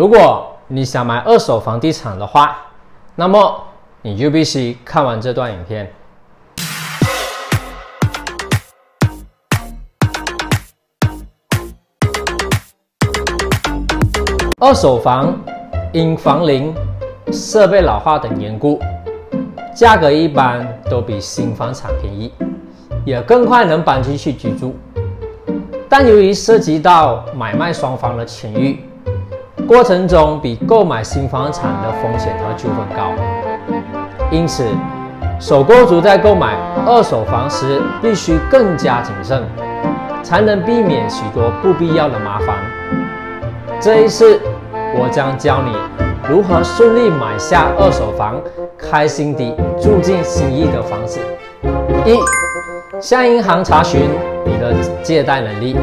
如果你想买二手房地产的话，那么你就必须看完这段影片。二手房因房龄、设备老化等缘故，价格一般都比新房产便宜，也更快能搬进去居住。但由于涉及到买卖双方的权益，过程中比购买新房产的风险和纠纷高，因此首购族在购买二手房时必须更加谨慎，才能避免许多不必要的麻烦。这一次。我将教你如何顺利买下二手房，开心地住进心仪的房子。一，向银行查询你的借贷能力。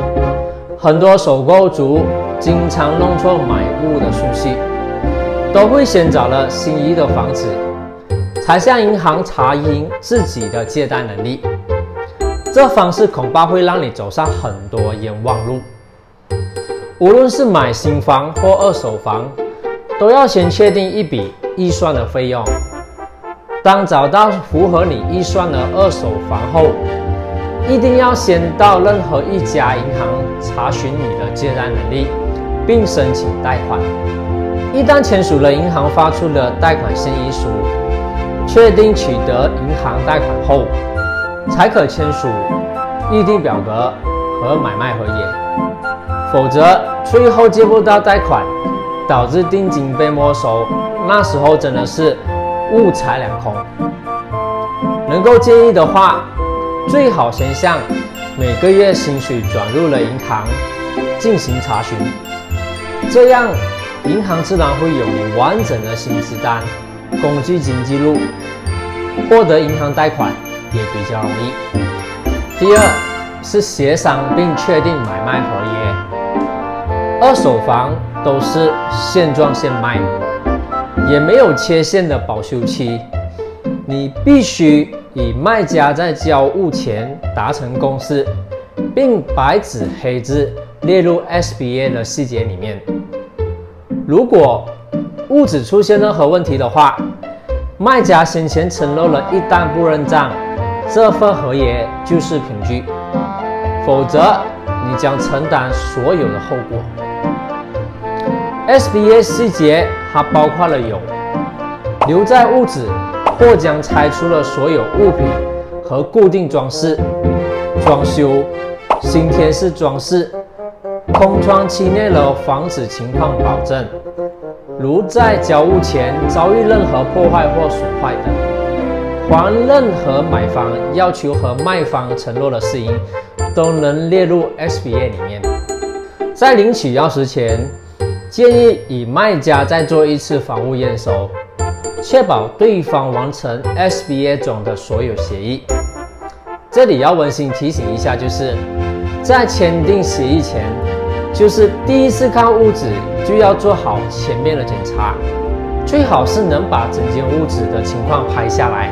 很多首购族经常弄错买物的顺序，都会先找了心仪的房子，才向银行查询自己的借贷能力。这方式恐怕会让你走上很多冤枉路。无论是买新房或二手房，都要先确定一笔预算的费用。当找到符合你预算的二手房后，一定要先到任何一家银行查询你的借贷能力，并申请贷款。一旦签署了银行发出的贷款协议书，确定取得银行贷款后，才可签署预定表格和买卖合约。否则，最后借不到贷款，导致定金被没收，那时候真的是物财两空。能够建议的话，最好先向每个月薪水转入了银行进行查询，这样银行自然会有你完整的薪资单、工具金记录，获得银行贷款也比较容易。第二是协商并确定买卖合约。二手房都是现装现卖，也没有切线的保修期。你必须与卖家在交物前达成共识，并白纸黑字列入 SBA 的细节里面。如果物质出现任何问题的话，卖家先前承诺了一旦不认账，这份合约就是凭据，否则你将承担所有的后果。SBA 细节它包括了有留在屋子或将拆除了所有物品和固定装饰、装修、新天式装饰、空窗期内的房子情况保证，如在交屋前遭遇任何破坏或损坏等，还任何买方要求和卖方承诺的事宜，都能列入 SBA 里面。在领取钥匙前。建议与卖家再做一次房屋验收，确保对方完成 SBA 中的所有协议。这里要温馨提醒一下，就是在签订协议前，就是第一次看屋子就要做好前面的检查，最好是能把整间屋子的情况拍下来，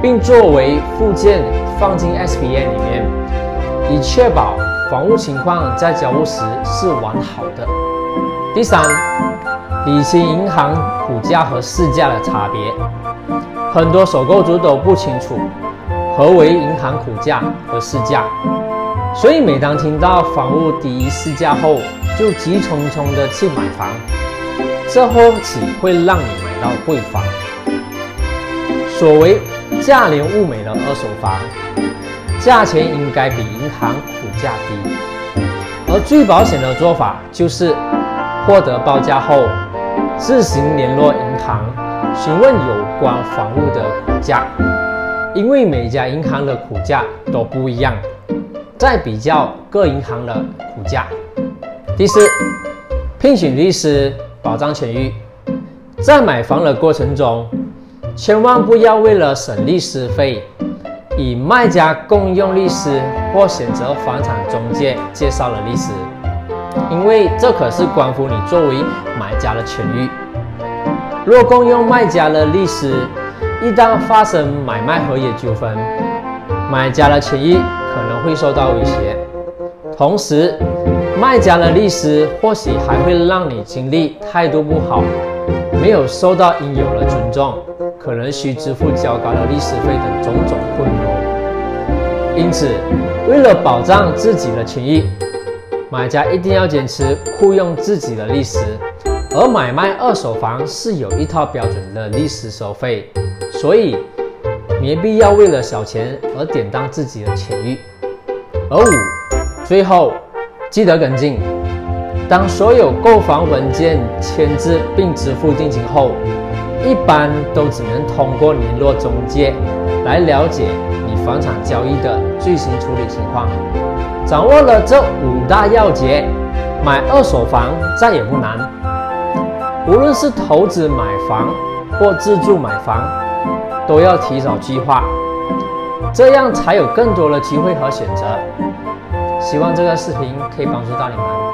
并作为附件放进 SBA 里面，以确保房屋情况在交屋时是完好的。第三，理清银行股价和市价的差别。很多首购族都不清楚何为银行股价和市价，所以每当听到房屋低于市价后，就急匆匆的去买房，这或许会让你买到贵房。所谓价廉物美的二手房，价钱应该比银行估价低，而最保险的做法就是。获得报价后，自行联络银行询问有关房屋的估价，因为每家银行的估价都不一样，再比较各银行的股价。第四，聘请律师保障权益。在买房的过程中，千万不要为了省律师费，与卖家共用律师或选择房产中介介绍了律师。因为这可是关乎你作为买家的权益。若共用卖家的律师，一旦发生买卖合约纠纷，买家的权益会受到威胁。同时，卖家的律师或许还会让你经历态度不好，没有受到应有的尊重，可能需支付较高的律师费等种种混淆。因此，为了保障自己的权益，买家一定要坚持雇佣自己的律师。而买卖二手房是有一套标准的律师收费，所以没必要为了小钱而典当自己的权益。而五，最后。记得跟进。当所有购房文件签字并支付定金后，一般都只能通过联络中介来了解你房产交易的最新处理情况。掌握了这五大要诀，买二手房再也不难。无论是投资买房或自住买房，都要提早计划，这样才有更多的机会和选择。希望这个视频可以帮助到你们。